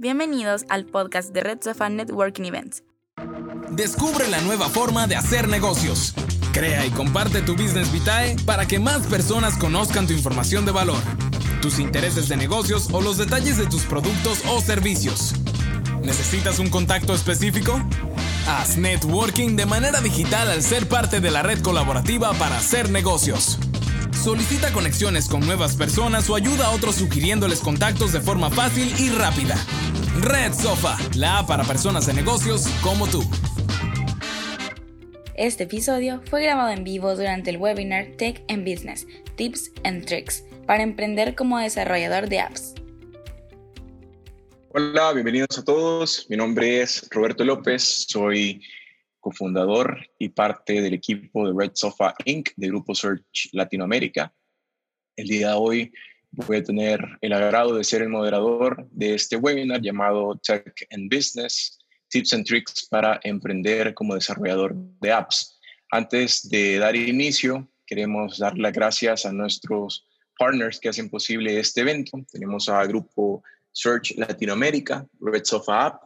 Bienvenidos al podcast de Red Sofa Networking Events. Descubre la nueva forma de hacer negocios. Crea y comparte tu Business Vitae para que más personas conozcan tu información de valor, tus intereses de negocios o los detalles de tus productos o servicios. ¿Necesitas un contacto específico? Haz networking de manera digital al ser parte de la red colaborativa para hacer negocios. Solicita conexiones con nuevas personas o ayuda a otros sugiriéndoles contactos de forma fácil y rápida. Red Sofa, la app para personas de negocios como tú. Este episodio fue grabado en vivo durante el webinar Tech and Business, Tips and Tricks para emprender como desarrollador de apps. Hola, bienvenidos a todos. Mi nombre es Roberto López, soy cofundador y parte del equipo de Red Sofa Inc. de Grupo Search Latinoamérica. El día de hoy voy a tener el agrado de ser el moderador de este webinar llamado Tech and Business, Tips and Tricks para emprender como desarrollador de apps. Antes de dar inicio, queremos dar las gracias a nuestros partners que hacen posible este evento. Tenemos a Grupo Search Latinoamérica, Red Sofa App,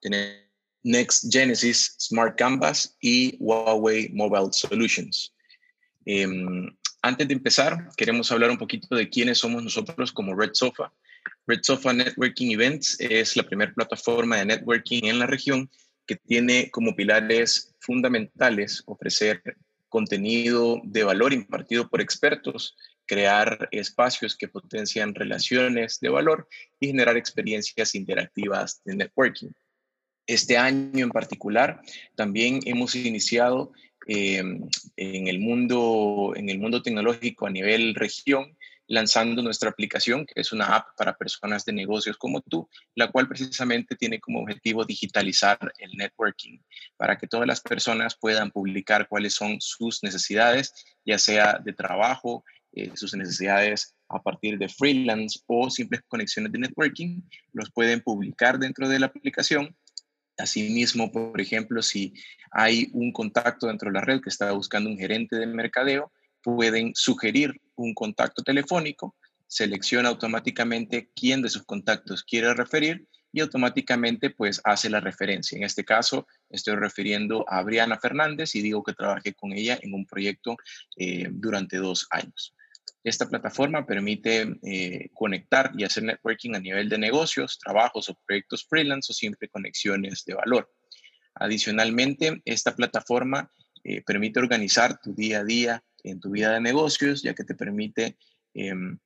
tenemos Next Genesis Smart Canvas y Huawei Mobile Solutions. Em, antes de empezar, queremos hablar un poquito de quiénes somos nosotros como Red Sofa. Red Sofa Networking Events es la primera plataforma de networking en la región que tiene como pilares fundamentales ofrecer contenido de valor impartido por expertos, crear espacios que potencian relaciones de valor y generar experiencias interactivas de networking. Este año en particular también hemos iniciado eh, en, el mundo, en el mundo tecnológico a nivel región lanzando nuestra aplicación, que es una app para personas de negocios como tú, la cual precisamente tiene como objetivo digitalizar el networking para que todas las personas puedan publicar cuáles son sus necesidades, ya sea de trabajo, eh, sus necesidades a partir de freelance o simples conexiones de networking, los pueden publicar dentro de la aplicación Asimismo, por ejemplo, si hay un contacto dentro de la red que está buscando un gerente de mercadeo, pueden sugerir un contacto telefónico, selecciona automáticamente quién de sus contactos quiere referir y automáticamente pues hace la referencia. En este caso estoy refiriendo a Briana Fernández y digo que trabajé con ella en un proyecto eh, durante dos años. Esta plataforma permite eh, conectar y hacer networking a nivel de negocios, trabajos o proyectos freelance o siempre conexiones de valor. Adicionalmente, esta plataforma eh, permite organizar tu día a día en tu vida de negocios, ya que te permite em,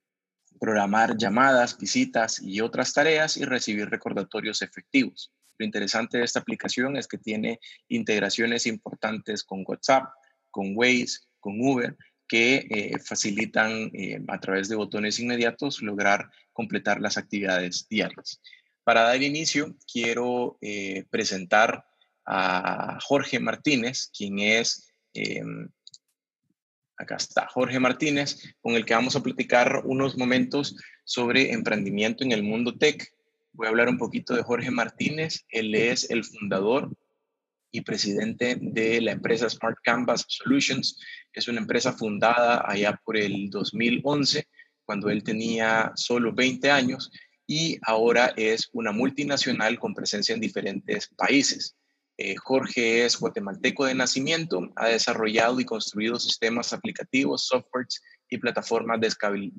programar llamadas, visitas y otras tareas y recibir recordatorios efectivos. Lo interesante de esta aplicación es que tiene integraciones importantes con WhatsApp, con Waze, con Uber, que eh, facilitan eh, a través de botones inmediatos lograr completar las actividades diarias. Para dar inicio, quiero eh, presentar a Jorge Martínez, quien es, em, acá está, Jorge Martínez, con el que vamos a platicar unos momentos sobre emprendimiento en el mundo tech. Voy a hablar un poquito de Jorge Martínez. Él es el fundador y presidente de la empresa Smart Canvas Solutions. Es una empresa fundada allá por el 2011, cuando él tenía solo 20 años, y ahora es una multinacional con presencia en diferentes países. Eh, Jorge es guatemalteco de nacimiento, ha desarrollado y construido sistemas aplicativos, softwares y plataformas de,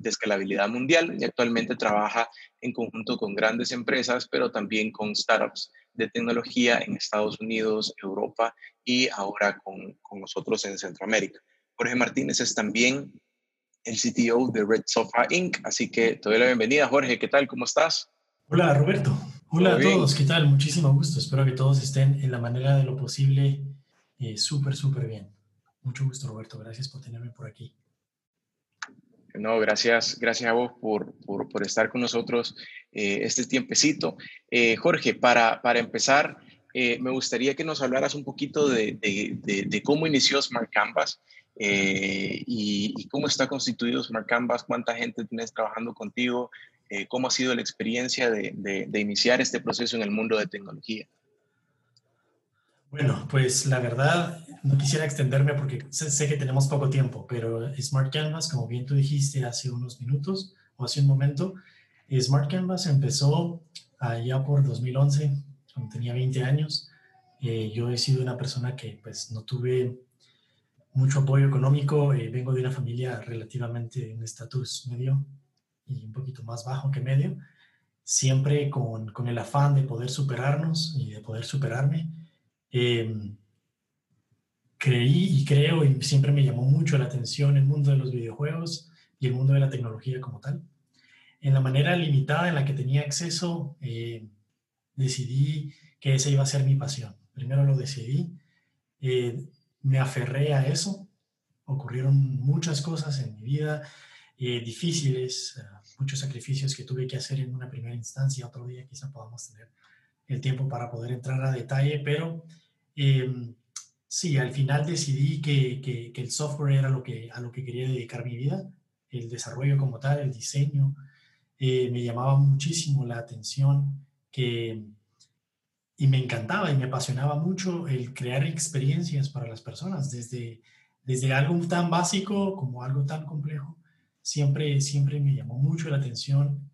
escalabilidad mundial y actualmente trabaja en conjunto con grandes empresas, pero también con startups de tecnología en Estados Unidos, Europa y ahora con, con nosotros en Centroamérica. Jorge Martínez es también el CTO de Red Sofa Inc. Así que te doy la bienvenida, Jorge. ¿Qué tal? ¿Cómo estás? Hola, Roberto. Hola a todos. ¿Qué tal? Muchísimo gusto. Espero que todos estén en la manera de lo posible eh, súper, súper bien. Mucho gusto, Roberto. Gracias por tenerme por aquí. No, gracias, gracias a vos por, por, estar con nosotros eh, este tiempecito. Eh, Jorge, para, para empezar, eh, me gustaría que nos hablaras un poquito de, de, de, cómo inició Smart Canvas y, y, cómo está constituido Smart Canvas, cuánta gente tienes trabajando contigo, cómo ha sido la experiencia de, iniciar este proceso en el mundo de tecnología. Bueno, pues la verdad, no quisiera extenderme porque sé, que tenemos poco tiempo, pero Smart Canvas, como bien tú dijiste hace unos minutos o hace un momento, Smart Canvas empezó allá por 2011, cuando tenía 20 años. Eh, yo he sido una persona que pues no tuve mucho apoyo económico, eh, vengo de una familia relativamente en estatus medio y un poquito más bajo que medio, siempre con, con, el afán de poder superarnos y de poder superarme. Em, creí y creo y siempre me llamó mucho la atención el mundo de los videojuegos y el mundo de la tecnología como tal. En la manera limitada en la que tenía acceso, eh, decidí que esa iba a ser mi pasión. Primero lo decidí, eh, me aferré a eso, ocurrieron muchas cosas en mi vida eh, difíciles, muchos sacrificios que tuve que hacer en una primera instancia, otro día quizá podamos tener el tiempo para poder entrar a detalle, pero em, sí, al final decidí que, que, el software era lo que, a lo que quería dedicar mi vida, el desarrollo como tal, el diseño, eh, me llamaba muchísimo la atención que, y me encantaba y me apasionaba mucho el crear experiencias para las personas, desde, desde algo tan básico como algo tan complejo. Siempre, siempre me llamó mucho la atención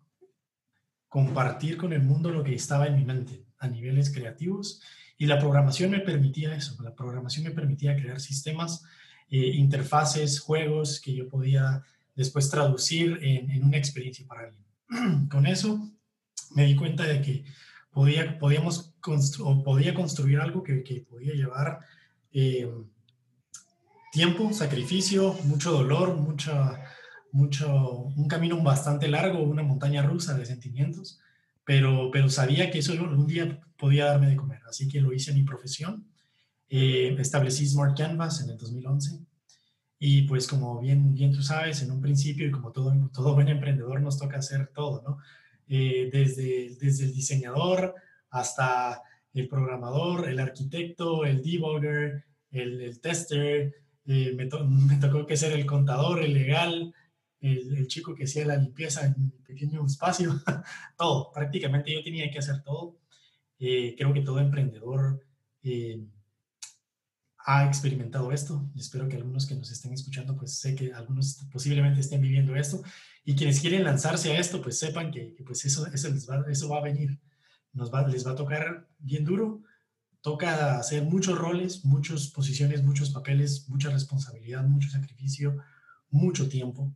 compartir con el mundo lo que estaba en mi mente a niveles creativos y la programación me permitía eso, la programación me permitía crear sistemas, eh, interfaces, juegos que yo podía después traducir en, una experiencia para alguien. con eso me di cuenta de que podía, podíamos o podía construir algo que, que podía llevar eh, tiempo, sacrificio, mucho dolor, mucha mucho, un camino bastante largo, una montaña rusa de sentimientos, pero, pero sabía que eso algún día podía darme de comer, así que lo hice en mi profesión. Eh, establecí Smart Canvas en el 2011 y pues como bien, bien tú sabes, en un principio y como todo, todo buen emprendedor nos toca hacer todo, ¿no? Eh, desde, desde el diseñador hasta el programador, el arquitecto, el debugger, el, el tester, eh, me, me, tocó que ser el contador, el legal, el, chico que hacía la limpieza en mi pequeño espacio, todo, prácticamente yo tenía que hacer todo. Eh, creo que todo emprendedor eh, ha experimentado esto y espero que algunos que nos estén escuchando, pues sé que algunos posiblemente estén viviendo esto y quienes quieren lanzarse a esto, pues sepan que, pues eso, eso, va, eso va a venir, nos va, les va a tocar bien duro, toca hacer muchos roles, muchas posiciones, muchos papeles, mucha responsabilidad, mucho sacrificio, mucho tiempo.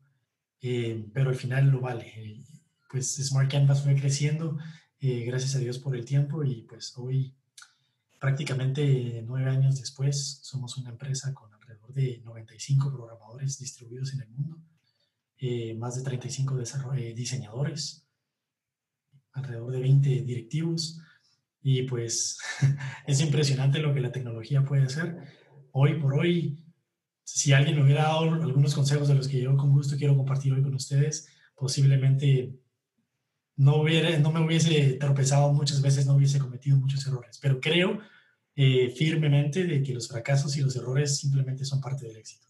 Eh, pero al final lo vale. Eh, pues Smart Canvas fue creciendo, eh, gracias a Dios por el tiempo y pues hoy prácticamente nueve años después somos una empresa con alrededor de 95 programadores distribuidos en el mundo, más de 35 diseñadores, alrededor de 20 directivos y pues es impresionante lo que la tecnología puede hacer. Hoy por hoy si alguien me hubiera dado algunos consejos de los que yo con gusto quiero compartir hoy con ustedes, posiblemente no, hubiera, no me hubiese tropezado muchas veces, no hubiese cometido muchos errores, pero creo eh, firmemente de que los fracasos y los errores simplemente son parte del éxito.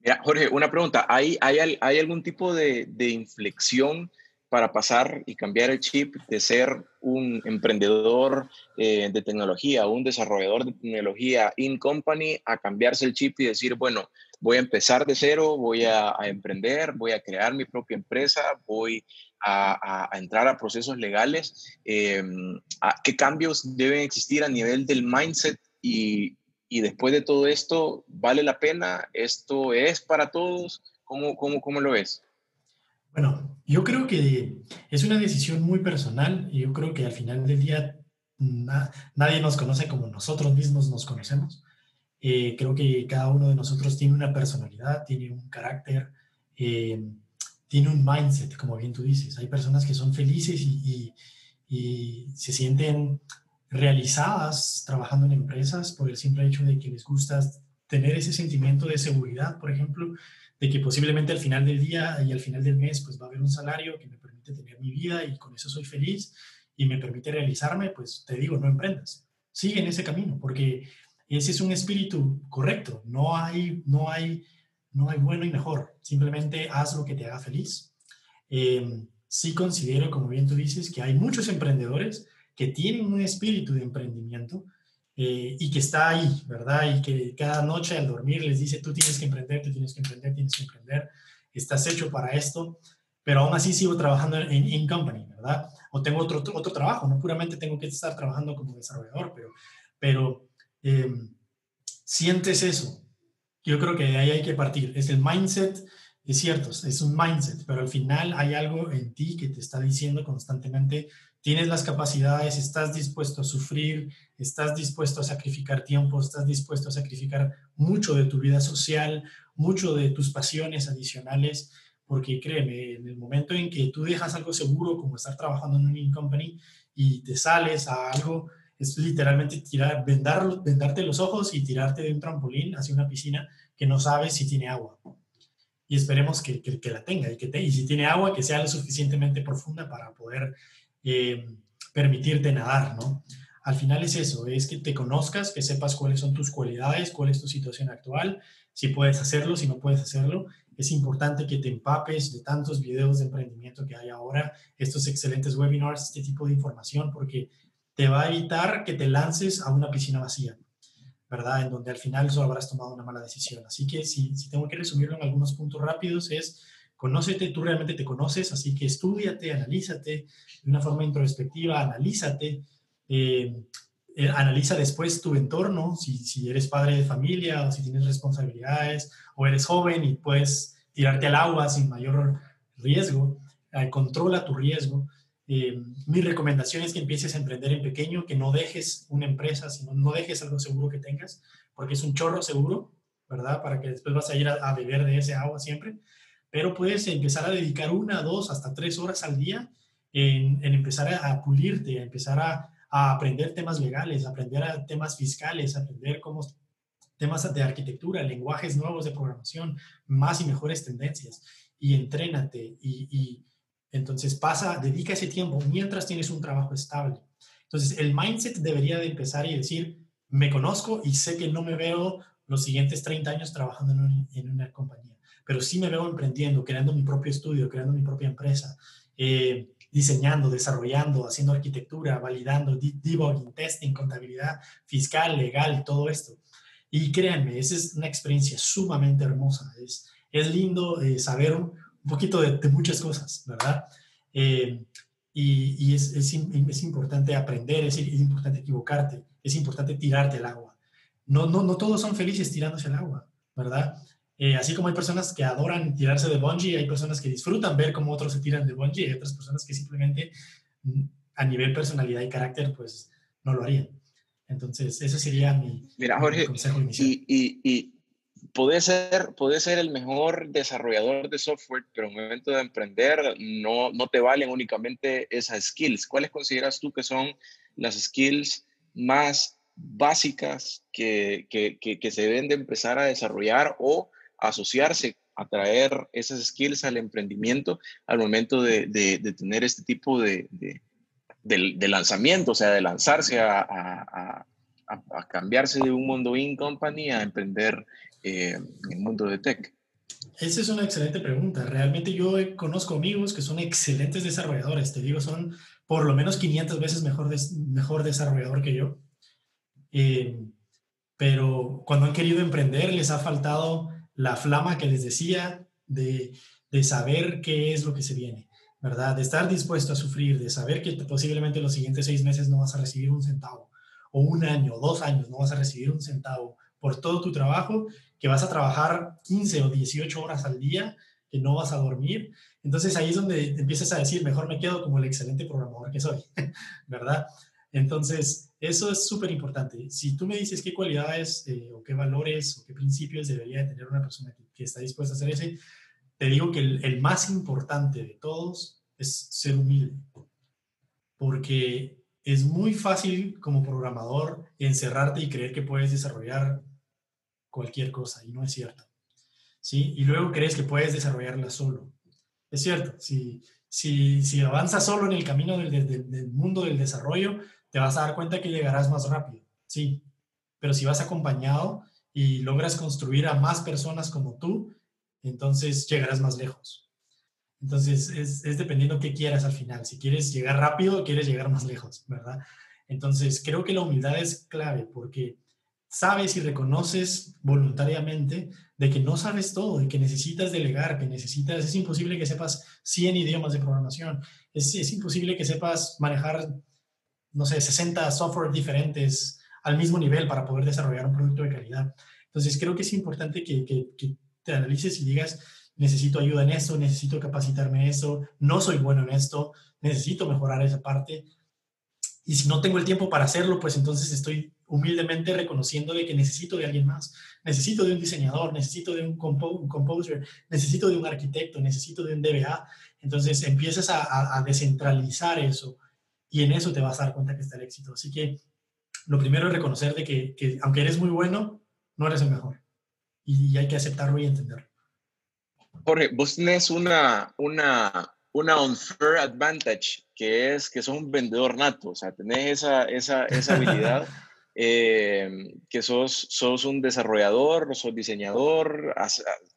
Mira, Jorge, una pregunta. ¿Hay, algún tipo de inflexión para pasar y cambiar el chip de ser un emprendedor eh, de tecnología, un desarrollador de tecnología in company, a cambiarse el chip y decir, bueno, voy a empezar de cero, voy a, emprender, voy a crear mi propia empresa, voy a, entrar a procesos legales. Em, ¿Qué cambios deben existir a nivel del mindset y, y, después de todo esto, vale la pena? ¿Esto es para todos? ¿Cómo, cómo, cómo lo ves? Bueno, yo creo que es una decisión muy personal y yo creo que al final del día nadie nos conoce como nosotros mismos nos conocemos. Eh, creo que cada uno de nosotros tiene una personalidad, tiene un carácter, eh, tiene un mindset, como bien tú dices. Hay personas que son felices y, y se sienten realizadas trabajando en empresas por el simple hecho de que les gusta tener ese sentimiento de seguridad, por ejemplo, de que posiblemente al final del día y al final del mes pues va a haber un salario que me permite tener mi vida y con eso soy feliz y me permite realizarme, pues te digo, no emprendas. Sigue en ese camino porque ese es un espíritu correcto. No hay, no hay, no hay bueno y mejor. Simplemente haz lo que te haga feliz. Eh, sí considero, como bien tú dices, que hay muchos emprendedores que tienen un espíritu de emprendimiento, eh, y que está ahí, ¿verdad? Y que cada noche al dormir les dice, tú tienes que emprender, tú tienes que emprender, tienes que emprender, estás hecho para esto. pero aún así sigo trabajando en in-company, ¿verdad? O tengo otro, otro trabajo, no puramente tengo que estar trabajando como desarrollador, pero, pero em, sientes eso. Yo creo que de ahí hay que partir. Es el mindset, es cierto, es un mindset, pero al final hay algo en ti que te está diciendo constantemente, tienes las capacidades, estás dispuesto a sufrir, estás dispuesto a sacrificar tiempo, estás dispuesto a sacrificar mucho de tu vida social, mucho de tus pasiones adicionales, porque créeme, en el momento en que tú dejas algo seguro, como estar trabajando en una company, y te sales a algo, es literalmente tirar, vendar, vendarte los ojos y tirarte de un trampolín hacia una piscina que no sabes si tiene agua. Y esperemos que, que, la tenga y que te, y si tiene agua, que sea lo suficientemente profunda para poder eh, permitirte nadar, ¿no? Al final es eso, es que te conozcas, que sepas cuáles son tus cualidades, cuál es tu situación actual, si puedes hacerlo, si no puedes hacerlo. Es importante que te empapes de tantos videos de emprendimiento que hay ahora, estos excelentes webinars, este tipo de información, porque te va a evitar que te lances a una piscina vacía, ¿verdad? En donde al final solo habrás tomado una mala decisión. Así que si, si tengo que resumirlo en algunos puntos rápidos, es Conócete, tú realmente te conoces, así que estudiate, analízate de una forma introspectiva, analízate, eh, eh, analiza después tu entorno, si, si, eres padre de familia o si tienes responsabilidades o eres joven y puedes tirarte al agua sin mayor riesgo, eh, controla tu riesgo. mi recomendación es que empieces a emprender en pequeño, que no dejes una empresa, sino no dejes algo seguro que tengas, porque es un chorro seguro, ¿verdad? Para que después vas a ir a, a beber de ese agua siempre pero puedes empezar a dedicar una, dos, hasta tres horas al día en, empezar a, pulirte, a empezar a, aprender temas legales, aprender a temas fiscales, aprender cómo temas de arquitectura, lenguajes nuevos de programación, más y mejores tendencias, y entrénate, y, y entonces pasa, dedica ese tiempo mientras tienes un trabajo estable. Entonces, el mindset debería de empezar y decir, me conozco y sé que no me veo los siguientes 30 años trabajando en una compañía pero sí me veo emprendiendo, creando mi propio estudio, creando mi propia empresa, eh, diseñando, desarrollando, haciendo arquitectura, validando, debugging, testing, contabilidad fiscal, legal, todo esto. Y créanme, esa es una experiencia sumamente hermosa. Es, es lindo eh, saber un, poquito de, muchas cosas, ¿verdad? Eh, y, es, es, es, importante aprender, es, es, importante equivocarte, es importante tirarte al agua. No, no, no todos son felices tirándose al agua, ¿verdad? Eh, así como hay personas que adoran tirarse de bungee, hay personas que disfrutan ver cómo otros se tiran de bungee, hay otras personas que simplemente mm, a nivel personalidad y carácter, pues no lo harían. Entonces, ese sería mi, Mira, Jorge, consejo inicial. Y, y, y puede, ser, puede ser el mejor desarrollador de software, pero en el momento de emprender no, no te valen únicamente esas skills. ¿Cuáles consideras tú que son las skills más básicas que, que, que, que se deben de empezar a desarrollar o asociarse, atraer esas skills al emprendimiento al momento de, tener este tipo de, lanzamiento, o sea, de lanzarse a, cambiarse de un mundo in company a emprender eh, en el mundo de tech. Esa es una excelente pregunta. Realmente yo conozco amigos que son excelentes desarrolladores. Te digo, son por lo menos 500 veces mejor, mejor desarrollador que yo. Eh, pero cuando han querido emprender les ha faltado la flama que les decía de, de saber qué es lo que se viene, ¿verdad? De estar dispuesto a sufrir, de saber que posiblemente los siguientes seis meses no vas a recibir un centavo, o un año, o dos años no vas a recibir un centavo por todo tu trabajo, que vas a trabajar 15 o 18 horas al día, que no vas a dormir. Entonces ahí es donde empiezas a decir, mejor me quedo como el excelente programador que soy, ¿verdad? Entonces, eso es súper importante. Si tú me dices qué cualidades eh, o qué valores o qué principios debería tener una persona que, está dispuesta a hacer ese, te digo que el, más importante de todos es ser humilde. Porque es muy fácil como programador encerrarte y creer que puedes desarrollar cualquier cosa y no es cierto. ¿Sí? Y luego crees que puedes desarrollarla solo. Es cierto, si, si, si avanzas solo en el camino del, del mundo del desarrollo, te vas a dar cuenta que llegarás más rápido, sí, pero si vas acompañado y logras construir a más personas como tú, entonces llegarás más lejos. Entonces es, es dependiendo qué quieras al final, si quieres llegar rápido quieres llegar más lejos, ¿verdad? Entonces creo que la humildad es clave porque sabes y reconoces voluntariamente de que no sabes todo y que necesitas delegar, que necesitas, es imposible que sepas 100 idiomas de programación, es, es imposible que sepas manejar, no sé, 60 software diferentes al mismo nivel para poder desarrollar un producto de calidad. Entonces, creo que es importante que, te analices y digas, necesito ayuda en eso, necesito capacitarme en eso, no soy bueno en esto, necesito mejorar esa parte. Y si no tengo el tiempo para hacerlo, pues entonces estoy humildemente reconociendo de que necesito de alguien más, necesito de un diseñador, necesito de un, composer, necesito de un arquitecto, necesito de un DBA. Entonces empiezas a, descentralizar eso y en eso te vas a dar cuenta que está el éxito. Así que lo primero es reconocer de que, que aunque eres muy bueno, no eres el mejor. Y, hay que aceptarlo y entenderlo. Jorge, vos tenés una, una, una unfair advantage, que es que sos un vendedor nato, o sea, tenés esa, esa, esa habilidad eh, que sos, sos un desarrollador, sos diseñador,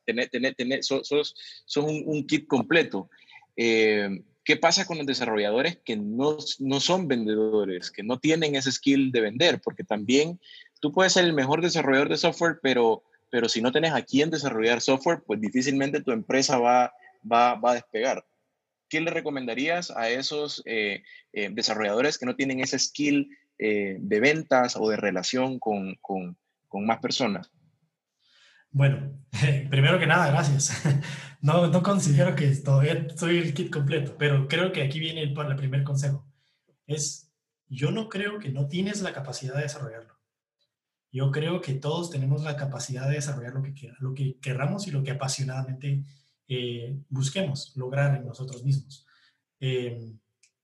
tenés, tenés, sos, sos, un, un, kit completo. Eh, ¿Qué pasa con los desarrolladores que no, no son vendedores, que no tienen ese skill de vender? Porque también tú puedes ser el mejor desarrollador de software, pero, pero si no tenés a quién desarrollar software, pues difícilmente tu empresa va, va, va a despegar. ¿Qué le recomendarías a esos eh, desarrolladores que no tienen ese skill eh, de ventas o de relación con, con, con más personas? Bueno, primero que nada, gracias. No, no considero que todavía soy el kit completo, pero creo que aquí viene el, el primer consejo. Es, yo no creo que no tienes la capacidad de desarrollarlo. Yo creo que todos tenemos la capacidad de desarrollar lo que, lo que querramos y lo que apasionadamente eh, busquemos lograr en nosotros mismos. Eh,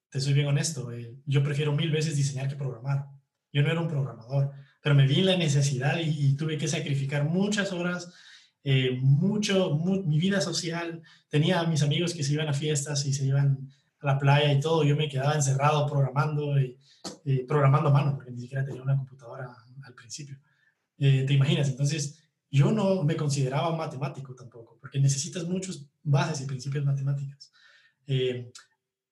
te soy bien honesto, eh, yo prefiero mil veces diseñar que programar. Yo no era un programador, pero me vi en la necesidad y, tuve que sacrificar muchas horas, eh, mucho, mi vida social. Tenía a mis amigos que se iban a fiestas y se iban a la playa y todo. Yo me quedaba encerrado programando, y, programando a mano, porque ni siquiera tenía una computadora al principio. Eh, ¿Te imaginas? Entonces, yo no me consideraba matemático tampoco, porque necesitas muchas bases y principios matemáticas. Eh,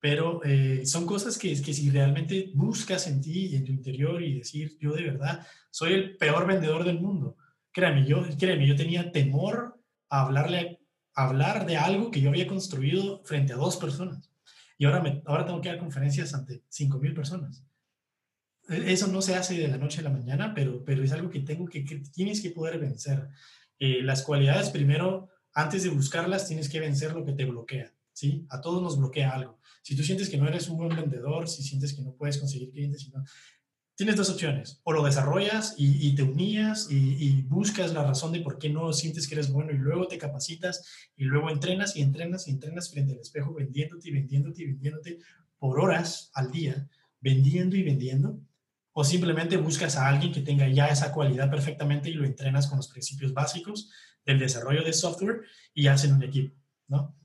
pero eh, son cosas que, que si realmente buscas en ti y en tu interior y decir, yo de verdad soy el peor vendedor del mundo. Créeme, yo, créeme, yo tenía temor a hablarle, a hablar de algo que yo había construido frente a dos personas. Y ahora, me, ahora tengo que dar conferencias ante 5.000 personas. E, eso no se hace de la noche a la mañana, pero, pero es algo que, tengo que, que tienes que poder vencer. Eh, las cualidades, primero, antes de buscarlas, tienes que vencer lo que te bloquea. ¿Sí? A todos nos bloquea algo. Si tú sientes que no eres un buen vendedor, si sientes que no puedes conseguir clientes, tienes dos opciones. O lo desarrollas y, te unías y, buscas la razón de por qué no sientes que eres bueno y luego te capacitas y luego entrenas y entrenas y entrenas frente al espejo vendiéndote y vendiéndote y vendiéndote por horas al día, vendiendo y vendiendo. O simplemente buscas a alguien que tenga ya esa cualidad perfectamente y lo entrenas con los principios básicos del desarrollo de software y hacen un equipo, ¿no?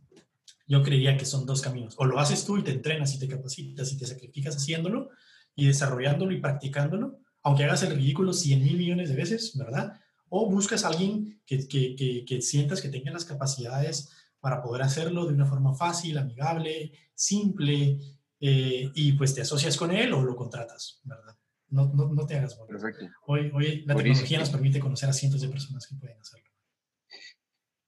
Yo creería que son dos caminos. O lo haces tú y te entrenas y te capacitas y te sacrificas haciéndolo y desarrollándolo y practicándolo, aunque hagas el ridículo 100 mil millones de veces, ¿verdad? O buscas a alguien que, que, que, sientas que tenga las capacidades para poder hacerlo de una forma fácil, amigable, simple, eh, y pues te asocias con él o lo contratas, ¿verdad? No, no, no te hagas. Perfecto. Hoy, hoy la tecnología nos permite conocer a cientos de personas que pueden hacerlo.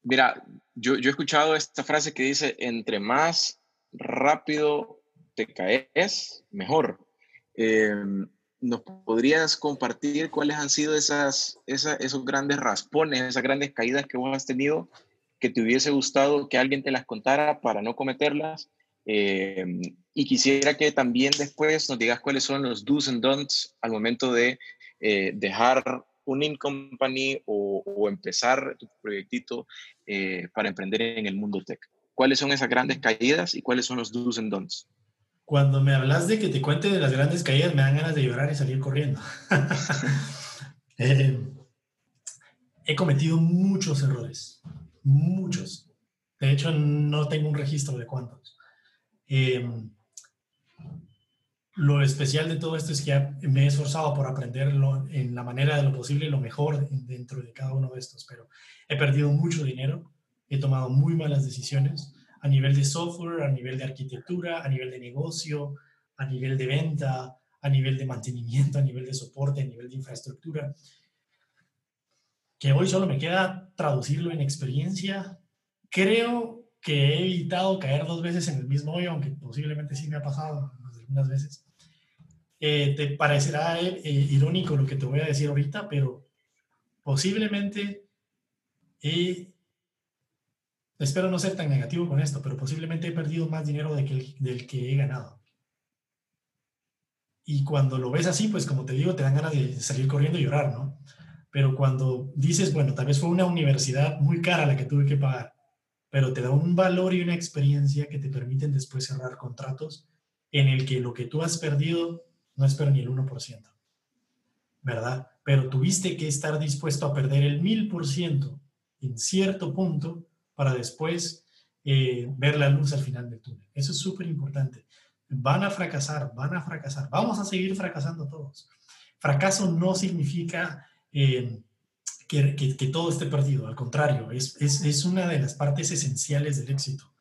Mira, yo, he escuchado esta frase que dice, entre más rápido te caes, mejor. Em, ¿Nos podrías compartir cuáles han sido esas, esos grandes raspones, esas grandes caídas que vos has tenido que te hubiese gustado que alguien te las contara para no cometerlas? Em, y quisiera que también después nos digas cuáles son los do's and don'ts al momento de eh, dejar un in company o, empezar tu proyectito eh, para emprender en el mundo tech? ¿Cuáles son esas grandes caídas y cuáles son los do's and don'ts? Cuando me hablas de que te cuente de las grandes caídas, me dan ganas de llorar y salir corriendo. Eh, he cometido muchos errores, muchos. De hecho, no tengo un registro de cuántos. Eh, lo especial de todo esto es que me he esforzado por aprenderlo en la manera de lo posible, lo mejor dentro de cada uno de estos, pero he perdido mucho dinero, he tomado muy malas decisiones a nivel de software, a nivel de arquitectura, a nivel de negocio, a nivel de venta, a nivel de mantenimiento, a nivel de soporte, a nivel de infraestructura. que hoy solo me queda traducirlo en experiencia. Creo que he evitado caer dos veces en el mismo hoyo, aunque posiblemente sí me ha pasado algunas veces. Eh, te parecerá eh, irónico lo que te voy a decir ahorita, pero posiblemente espero no ser tan negativo con esto, pero posiblemente he perdido más dinero de que del que he ganado. Y cuando lo ves así, pues como te digo, te dan ganas de salir corriendo y llorar, ¿no? Pero cuando dices, bueno, tal vez fue una universidad muy cara la que tuve que pagar, pero te da un valor y una experiencia que te permiten después cerrar contratos en el que lo que tú has perdido no es pero ni el 1%, ¿verdad? Pero tuviste que estar dispuesto a perder el 1000% en cierto punto para después eh, ver la luz al final del túnel. Eso es súper importante. Van a fracasar, van a fracasar. Vamos a seguir fracasando todos. Fracaso no significa eh, que, que, todo esté perdido. Al contrario, es, es, es, una de las partes esenciales del éxito.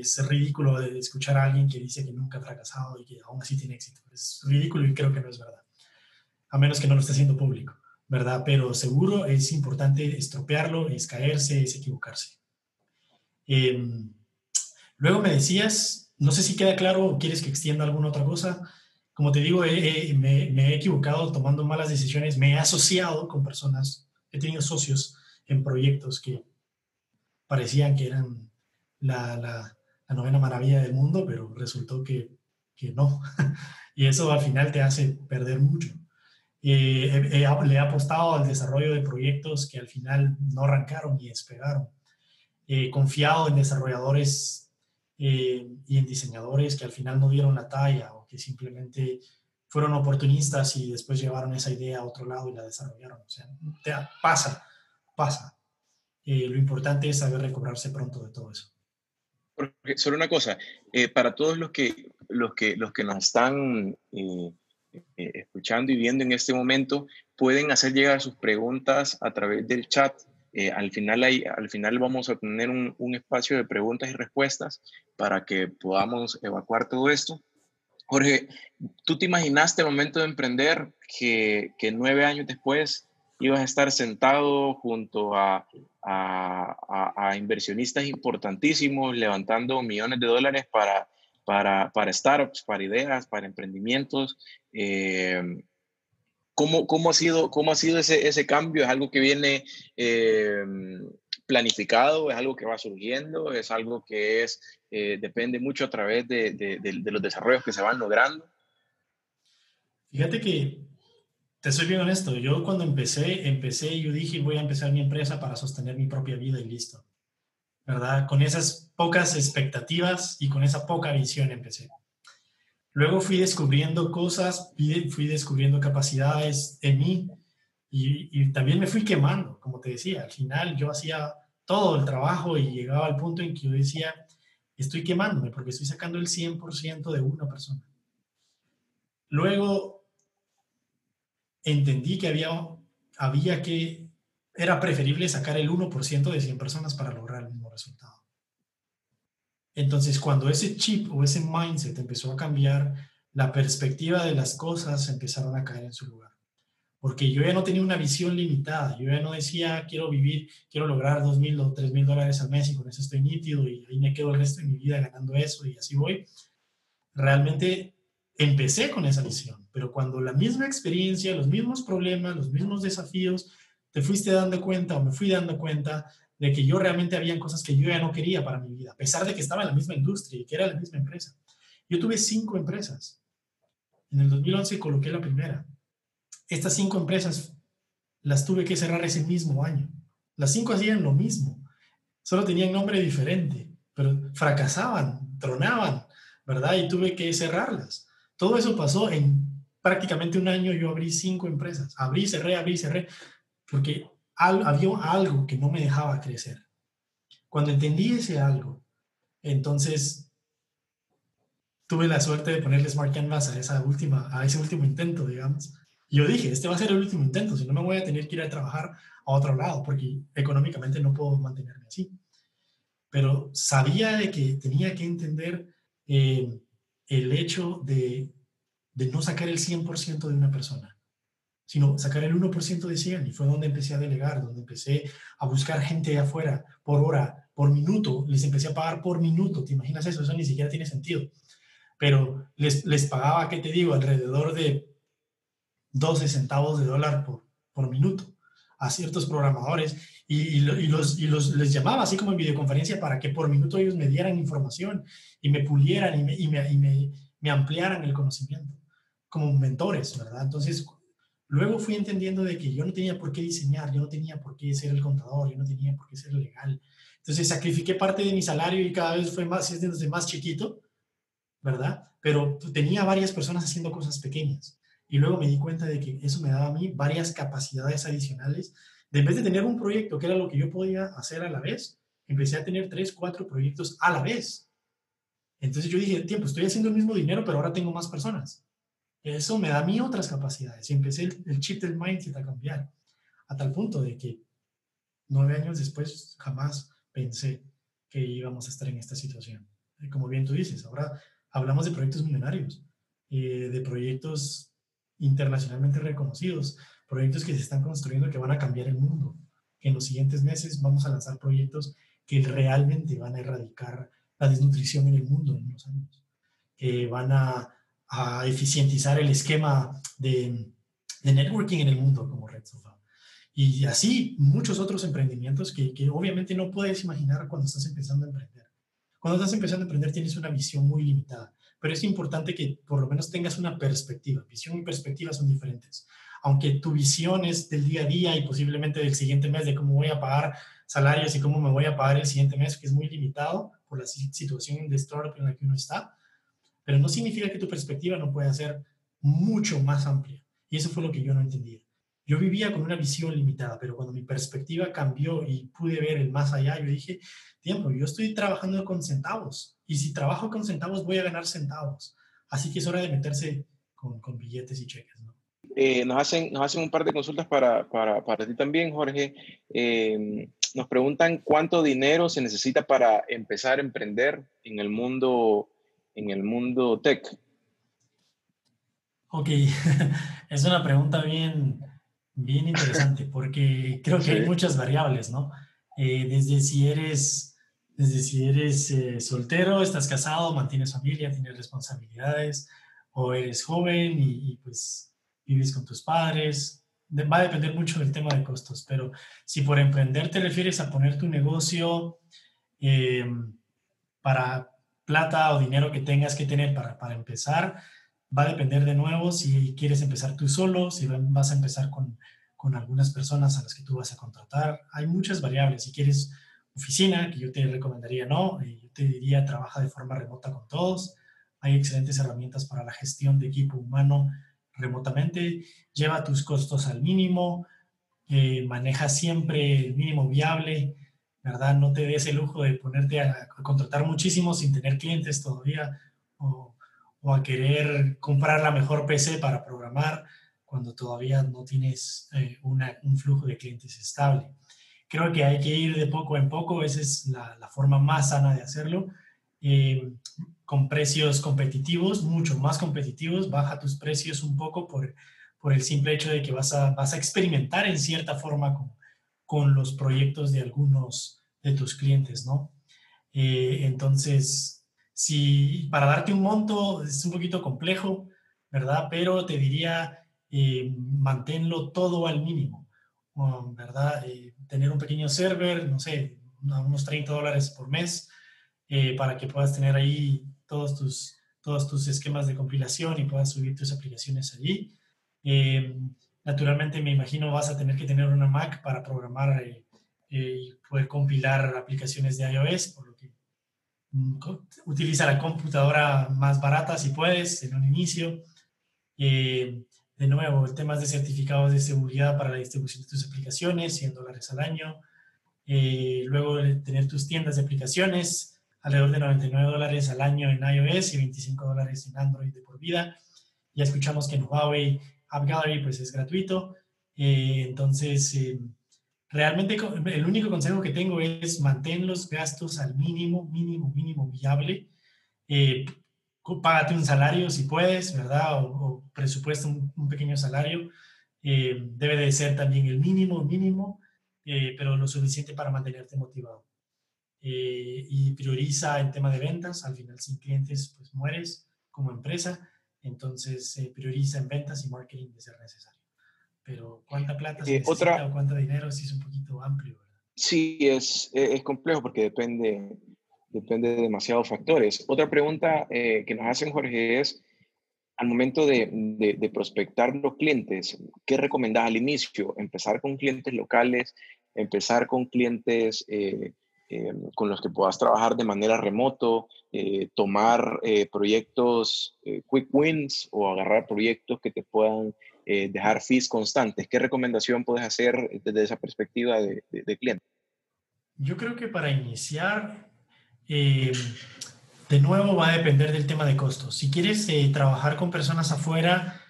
Es ridículo escuchar a alguien que dice que nunca ha fracasado y que aún así tiene éxito. Es ridículo y creo que no es verdad. A menos que no lo esté haciendo público, ¿verdad? Pero seguro es importante estropearlo, es caerse, es equivocarse. Eh, luego me decías no sé si queda claro o quieres que extienda alguna otra cosa. Como te digo, me, he equivocado tomando malas decisiones, me he asociado con personas, he tenido socios en proyectos que parecían que eran la, la, novena maravilla del mundo, pero resultó que, que no. y eso al final te hace perder mucho. Eh, le he apostado al desarrollo de proyectos que al final no arrancaron ni despegaron. He confiado en desarrolladores eh, y en diseñadores que al final no dieron la talla o que simplemente fueron oportunistas y después llevaron esa idea a otro lado y la desarrollaron. O sea, pasa, pasa. Eh, lo importante es saber recobrarse pronto de todo eso. Porque, solo una cosa, eh, para todos los que, los que, los que nos están escuchando y viendo en este momento, pueden hacer llegar sus preguntas a través del chat eh, al, final hay, al final vamos a tener un, espacio de preguntas y respuestas para que podamos evacuar todo esto. Jorge, ¿tú te imaginaste el momento de emprender que, que nueve años después ibas a estar sentado junto a, a, a, inversionistas importantísimos levantando millones de dólares para, para, para startups, para ideas, para emprendimientos? Eh, ¿Cómo, cómo, ha sido, cómo ha sido ese, ese cambio? ¿Es algo que viene eh, planificado? ¿Es algo que va surgiendo? ¿Es algo que es, eh, depende mucho a través de, de, de, los desarrollos que se van logrando? Fíjate que, te soy bien honesto, yo cuando empecé, empecé, yo dije voy a empezar mi empresa para sostener mi propia vida y listo. ¿Verdad? Con esas pocas expectativas y con esa poca visión empecé. Luego fui descubriendo cosas, fui descubriendo capacidades en mí y, también me fui quemando, como te decía. Al final yo hacía todo el trabajo y llegaba al punto en que yo decía, estoy quemándome porque estoy sacando el 100% de una persona. Luego entendí que había, había que, era preferible sacar el 1% de 100 personas para lograr el mismo resultado. Entonces, cuando ese chip o ese mindset empezó a cambiar, la perspectiva de las cosas empezaron a caer en su lugar. Porque yo ya no tenía una visión limitada, yo ya no decía, quiero vivir, quiero lograr dos mil o tres mil dólares al mes y con eso estoy nítido y ahí me quedo el resto de mi vida ganando eso y así voy. Realmente empecé con esa visión, pero cuando la misma experiencia, los mismos problemas, los mismos desafíos, te fuiste dando cuenta o me fui dando cuenta de que yo realmente habían cosas que yo ya no quería para mi vida, a pesar de que estaba en la misma industria y que era la misma empresa. Yo tuve cinco empresas. En el 2011 coloqué la primera. Estas cinco empresas las tuve que cerrar ese mismo año. Las cinco hacían lo mismo, solo tenían nombre diferente, pero fracasaban, tronaban, ¿verdad? Y tuve que cerrarlas. Todo eso pasó en prácticamente un año. Yo abrí cinco empresas. Abrí, cerré, abrí, cerré, porque había algo que no me dejaba crecer. Cuando entendí ese algo, entonces tuve la suerte de ponerle Smart Canvas a, esa última, a ese último intento, digamos. Y yo dije, este va a ser el último intento, si no me voy a tener que ir a trabajar a otro lado, porque económicamente no puedo mantenerme así. Pero sabía de que tenía que entender eh, el hecho de, de no sacar el 100% de una persona sino sacar el 1% de 100. Y fue donde empecé a delegar, donde empecé a buscar gente de afuera por hora, por minuto. Les empecé a pagar por minuto. ¿Te imaginas eso? Eso ni siquiera tiene sentido. Pero les, les pagaba, ¿qué te digo? Alrededor de 12 centavos de dólar por, por minuto a ciertos programadores y, los, y los, les llamaba así como en videoconferencia para que por minuto ellos me dieran información y me pulieran y me, me, me, me ampliaran el conocimiento como mentores, ¿verdad? Entonces, luego fui entendiendo de que yo no tenía por qué diseñar, yo no tenía por qué ser el contador, yo no tenía por qué ser legal. Entonces, sacrifiqué parte de mi salario y cada vez fue más, desde más chiquito, ¿verdad? Pero tenía varias personas haciendo cosas pequeñas. Y luego me di cuenta de que eso me daba a mí varias capacidades adicionales. De en vez de tener un proyecto que era lo que yo podía hacer a la vez, empecé a tener tres, cuatro proyectos a la vez. Entonces yo dije, tiempo, estoy haciendo el mismo dinero, pero ahora tengo más personas. Eso me da a mí otras capacidades. Y empecé el, chip del mindset a cambiar. A tal punto de que nueve años después jamás pensé que íbamos a estar en esta situación. Como bien tú dices, ahora hablamos de proyectos millonarios, eh, de proyectos internacionalmente reconocidos, proyectos que se están construyendo que van a cambiar el mundo. en los siguientes meses vamos a lanzar proyectos que realmente van a erradicar la desnutrición en el mundo en unos años, que van a, a eficientizar el esquema de, de, networking en el mundo como Red Sofa. Y así muchos otros emprendimientos que, que obviamente no puedes imaginar cuando estás empezando a emprender. Cuando estás empezando a emprender tienes una visión muy limitada pero es importante que por lo menos tengas una perspectiva. Visión y perspectiva son diferentes. Aunque tu visión es del día a día y posiblemente del siguiente mes, de cómo voy a pagar salarios y cómo me voy a pagar el siguiente mes, que es muy limitado por la situación de startup en la que uno está, pero no significa que tu perspectiva no pueda ser mucho más amplia. Y eso fue lo que yo no entendía. Yo vivía con una visión limitada, pero cuando mi perspectiva cambió y pude ver el más allá, yo dije, tiempo, yo estoy trabajando con centavos y si trabajo con centavos voy a ganar centavos. Así que es hora de meterse con, billetes y cheques. ¿no? Eh, nos, hacen, nos hacen un par de consultas para, para, para ti también, Jorge. Eh, nos preguntan cuánto dinero se necesita para empezar a emprender en el mundo, en el mundo tech. Ok, es una pregunta bien, Bien interesante, porque creo que hay muchas variables, ¿no? Eh, desde si eres, desde si eres eh, soltero, estás casado, mantienes familia, tienes responsabilidades, o eres joven y, pues vives con tus padres. va a depender mucho del tema de costos, pero si por emprender te refieres a poner tu negocio em, para plata o dinero que tengas que tener para, para empezar, va a depender de nuevo si quieres empezar tú solo, si vas a empezar con, con algunas personas a las que tú vas a contratar. Hay muchas variables. Si quieres oficina, que yo te recomendaría no, eh, yo te diría trabaja de forma remota con todos. Hay excelentes herramientas para la gestión de equipo humano remotamente. Lleva tus costos al mínimo, eh, maneja siempre el mínimo viable, ¿verdad? No te des el lujo de ponerte a, contratar muchísimo sin tener clientes todavía o o a querer comprar la mejor PC para programar cuando todavía no tienes eh, un flujo de clientes estable. Creo que hay que ir de poco en poco, esa es la, forma más sana de hacerlo, eh, con precios competitivos, mucho más competitivos, baja tus precios un poco por, por el simple hecho de que vas a, vas a experimentar en cierta forma con, con los proyectos de algunos de tus clientes, ¿no? Eh, entonces, si para darte un monto es un poquito complejo, ¿verdad? Pero te diría, eh, manténlo todo al mínimo, ¿verdad? Eh, tener un pequeño server, no sé, unos 30 dólares por mes, eh, para que puedas tener ahí todos tus, todos tus esquemas de compilación y puedas subir tus aplicaciones allí. Naturalmente, me imagino vas a tener que tener una Mac para programar y poder compilar aplicaciones de iOS, por lo que utiliza la computadora más barata si puedes en un inicio. Eh, de nuevo, temas de certificados de seguridad para la distribución de tus aplicaciones, 100 dólares al año. Eh, luego tener tus tiendas de aplicaciones, alrededor de 99 dólares al año en iOS y 25 dólares en Android de por vida. Ya escuchamos que en Huawei App Gallery pues es gratuito. Eh, entonces, realmente el único consejo que tengo es mantén los gastos al mínimo, mínimo, mínimo viable. Eh, págate un salario si puedes, ¿verdad? O, presupuesto un, pequeño salario Eh, debe de ser también el mínimo, mínimo, eh, pero lo suficiente para mantenerte motivado. y prioriza el tema de ventas. Al final, sin clientes, pues mueres como empresa. Entonces, prioriza en ventas y marketing de ser necesario. Pero cuánta plata se necesita otra... o cuánto dinero, sí es un poquito amplio. Sí, es, es complejo porque depende, depende de demasiados factores. Otra pregunta que nos hacen, Jorge, es al momento de, de, prospectar los clientes, ¿qué recomendás al inicio? ¿Empezar con clientes locales? ¿Empezar con clientes eh, eh, con los que puedas trabajar de manera remoto? Eh, ¿Tomar proyectos quick wins o agarrar proyectos que te puedan dejar fees constantes? ¿Qué recomendación puedes hacer desde esa perspectiva de, de cliente? Yo creo que para iniciar de nuevo, va a depender del tema de costos. Si quieres eh, trabajar con personas afuera,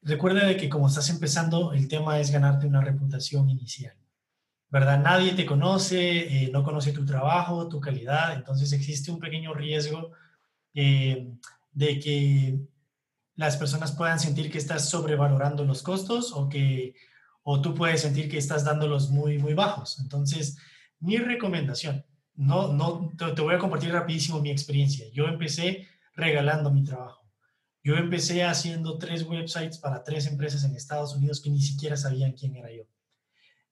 recuerda de que como estás empezando, el tema es ganarte una reputación inicial. ¿Verdad? Nadie te conoce, eh, no conoce tu trabajo, tu calidad, entonces existe un pequeño riesgo eh, de que las personas puedan sentir que estás sobrevalorando los costos o que o tú puedes sentir que estás dándolos muy, muy bajos. Entonces, mi recomendación, no, no, te, voy a compartir rapidísimo mi experiencia. Yo empecé regalando mi trabajo. Yo empecé haciendo tres websites para tres empresas en Estados Unidos que ni siquiera sabían quién era yo.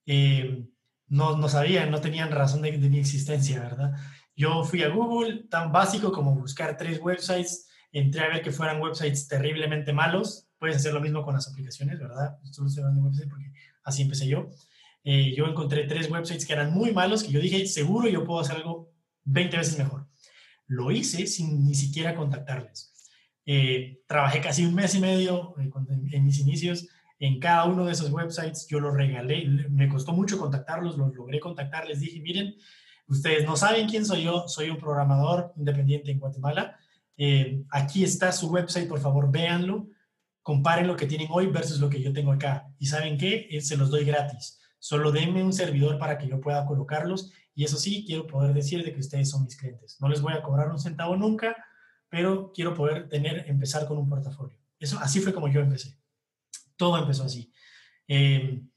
Eh, no, no sabían, no tenían razón de, mi existencia, ¿verdad? Yo fui a Google, tan básico como buscar tres websites, entré a ver que fueran websites terriblemente malos. Puedes hacer lo mismo con las aplicaciones, ¿verdad? Estoy hablando de porque así empecé yo. Eh, yo encontré tres websites que eran muy malos, que yo dije, seguro yo puedo hacer algo 20 veces mejor. Lo hice sin ni siquiera contactarles. Eh, trabajé casi un mes y medio eh, en, mis inicios en cada uno de esos websites, yo los regalé, me costó mucho contactarlos, los logré contactar, les dije, miren, ustedes no saben quién soy yo, soy un programador independiente en Guatemala, aquí está su website, por favor, véanlo, comparen lo que tienen hoy versus lo que yo tengo acá. ¿Y saben qué? se los doy gratis. Solo denme un servidor para que yo pueda colocarlos y eso sí, quiero poder decir de que ustedes son mis clientes. No les voy a cobrar un centavo nunca, pero quiero poder tener, empezar con un portafolio. Eso, así fue como yo empecé. Todo empezó así. Em,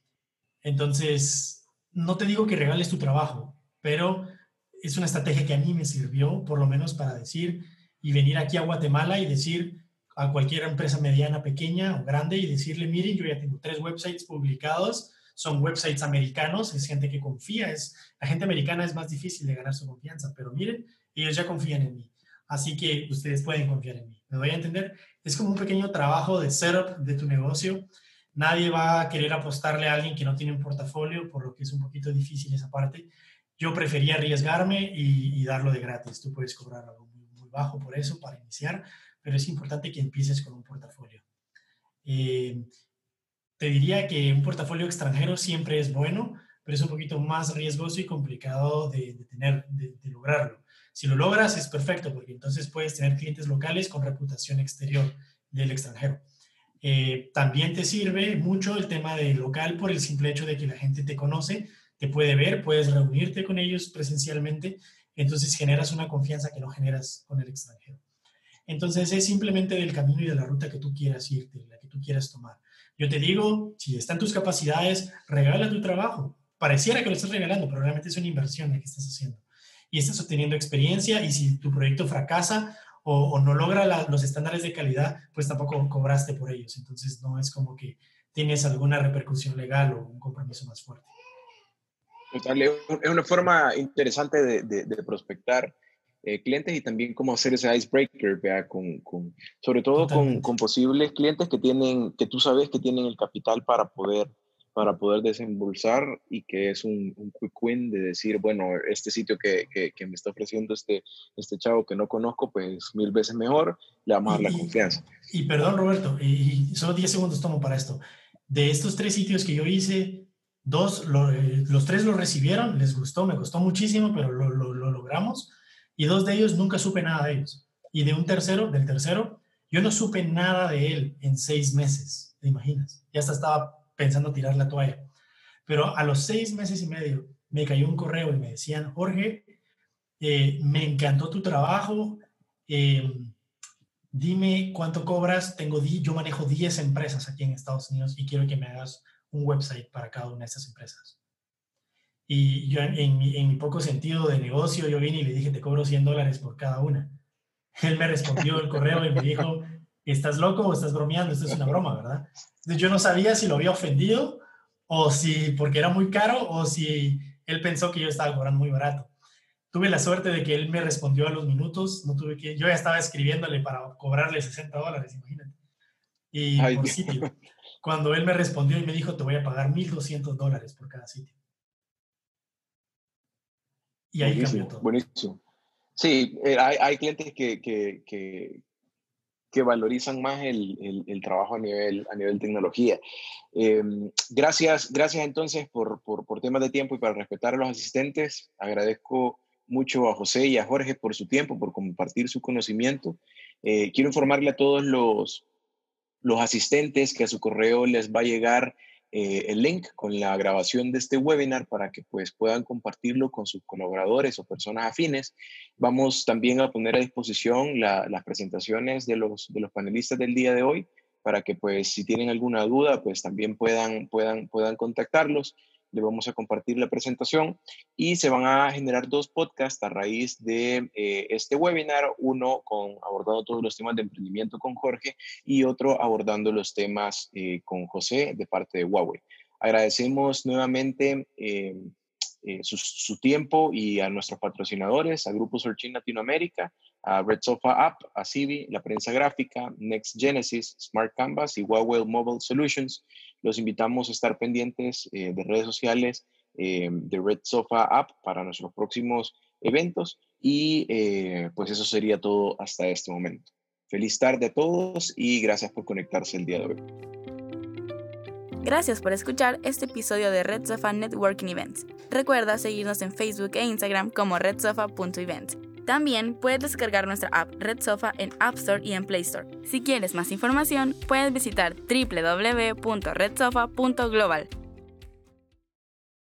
entonces, no te digo que regales tu trabajo, pero es una estrategia que a mí me sirvió, por lo menos para decir y venir aquí a Guatemala y decir a cualquier empresa mediana, pequeña o grande y decirle, miren, yo ya tengo tres websites publicados, son websites americanos, es gente que confía, es, la gente americana es más difícil de ganar su confianza, pero miren, ellos ya confían en mí, así que ustedes pueden confiar en mí. ¿Me voy a entender? Es como un pequeño trabajo de setup de tu negocio. Nadie va a querer apostarle a alguien que no tiene un portafolio, por lo que es un poquito difícil esa parte. Yo prefería arriesgarme y, darlo de gratis. Tú puedes cobrar algo muy, muy, bajo por eso para iniciar, pero es importante que empieces con un portafolio. Eh, te diría que un portafolio extranjero siempre es bueno, pero es un poquito más riesgoso y complicado de, tener, de, lograrlo. Si lo logras es perfecto, porque entonces puedes tener clientes locales con reputación exterior del extranjero. Eh, también te sirve mucho el tema de local por el simple hecho de que la gente te conoce, te puede ver, puedes reunirte con ellos presencialmente, entonces generas una confianza que no generas con el extranjero. Entonces es simplemente del camino y de la ruta que tú quieras irte, la que tú quieras tomar. Yo te digo, si están tus capacidades, regala tu trabajo. Pareciera que lo estás regalando, pero realmente es una inversión la que estás haciendo. Y estás obteniendo experiencia y si tu proyecto fracasa o, no logra los estándares de calidad, pues tampoco cobraste por ellos. Entonces no es como que tienes alguna repercusión legal o un compromiso más fuerte. Es una forma interesante de prospectar eh, clientes y también cómo hacer ese icebreaker, ¿vea? Con, con, sobre todo con, con, posibles clientes que tienen, que tú sabes que tienen el capital para poder, para poder desembolsar y que es un, un quick win de decir, bueno, este sitio que, que, que, me está ofreciendo este, este chavo que no conozco, pues mil veces mejor, le vamos a dar la confianza. Y, perdón, Roberto, y, solo 10 segundos tomo para esto. De estos tres sitios que yo hice, dos, eh, los tres lo recibieron, les gustó, me costó muchísimo, pero lo, lo, lo logramos y dos de ellos nunca supe nada de ellos. Y de un tercero, del tercero, yo no supe nada de él en seis meses, ¿te imaginas? Ya hasta estaba pensando tirar la toalla. Pero a los seis meses y medio me cayó un correo y me decían, Jorge, eh, me encantó tu trabajo, eh, dime cuánto cobras, tengo yo manejo 10 empresas aquí en Estados Unidos y quiero que me hagas un website para cada una de estas empresas. Y yo en, mi, en mi, poco sentido de negocio, yo vine y le dije, te cobro 100 dólares por cada una. Él me respondió el correo y me dijo, ¿estás loco o estás bromeando? Esto es una broma, ¿verdad? Entonces yo no sabía si lo había ofendido o si porque era muy caro o si él pensó que yo estaba cobrando muy barato tuve la suerte de que él me respondió a los minutos, no tuve que, yo ya estaba escribiéndole para cobrarle 60 dólares, imagínate. Y por sitio. Cuando él me respondió y me dijo, te voy a pagar 1.200 dólares por cada sitio. Y ahí cambió todo. Buenísimo. Sí, eh, hay, hay, clientes que, que, que, que valorizan más el, el, trabajo a nivel, a nivel tecnología. Eh, gracias, gracias entonces por, por, por temas de tiempo y para respetar a los asistentes. Agradezco mucho a José y a Jorge por su tiempo, por compartir su conocimiento. Eh, quiero informarle a todos los, los asistentes que a su correo les va a llegar eh, el link con la grabación de este webinar para que pues, puedan compartirlo con sus colaboradores o personas afines. Vamos también a poner a disposición las presentaciones de los, de los panelistas del día de hoy para que pues si tienen alguna duda pues también puedan, puedan, puedan contactarlos le vamos a compartir la presentación y se van a generar dos podcasts a raíz de eh, este webinar, uno con abordando todos los temas de emprendimiento con Jorge y otro abordando los temas eh, con José de parte de Huawei. Agradecemos nuevamente eh, su, su, tiempo y a nuestros patrocinadores, a Grupo Searching Latinoamérica, a Red Sofa App, a Civi, la prensa gráfica, Next Genesis, Smart Canvas y Huawei Mobile Solutions. Los invitamos a estar pendientes eh, de redes sociales eh, de Red Sofa App para nuestros próximos eventos y eh, pues eso sería todo hasta este momento. Feliz tarde a todos y gracias por conectarse el día de hoy. Gracias por escuchar este episodio de Red Sofa Networking Events. Recuerda seguirnos en Facebook e Instagram como redsofa.events. También puedes descargar nuestra app Red Sofa en App Store y en Play Store. Si quieres más información, puedes visitar www.redsofa.global.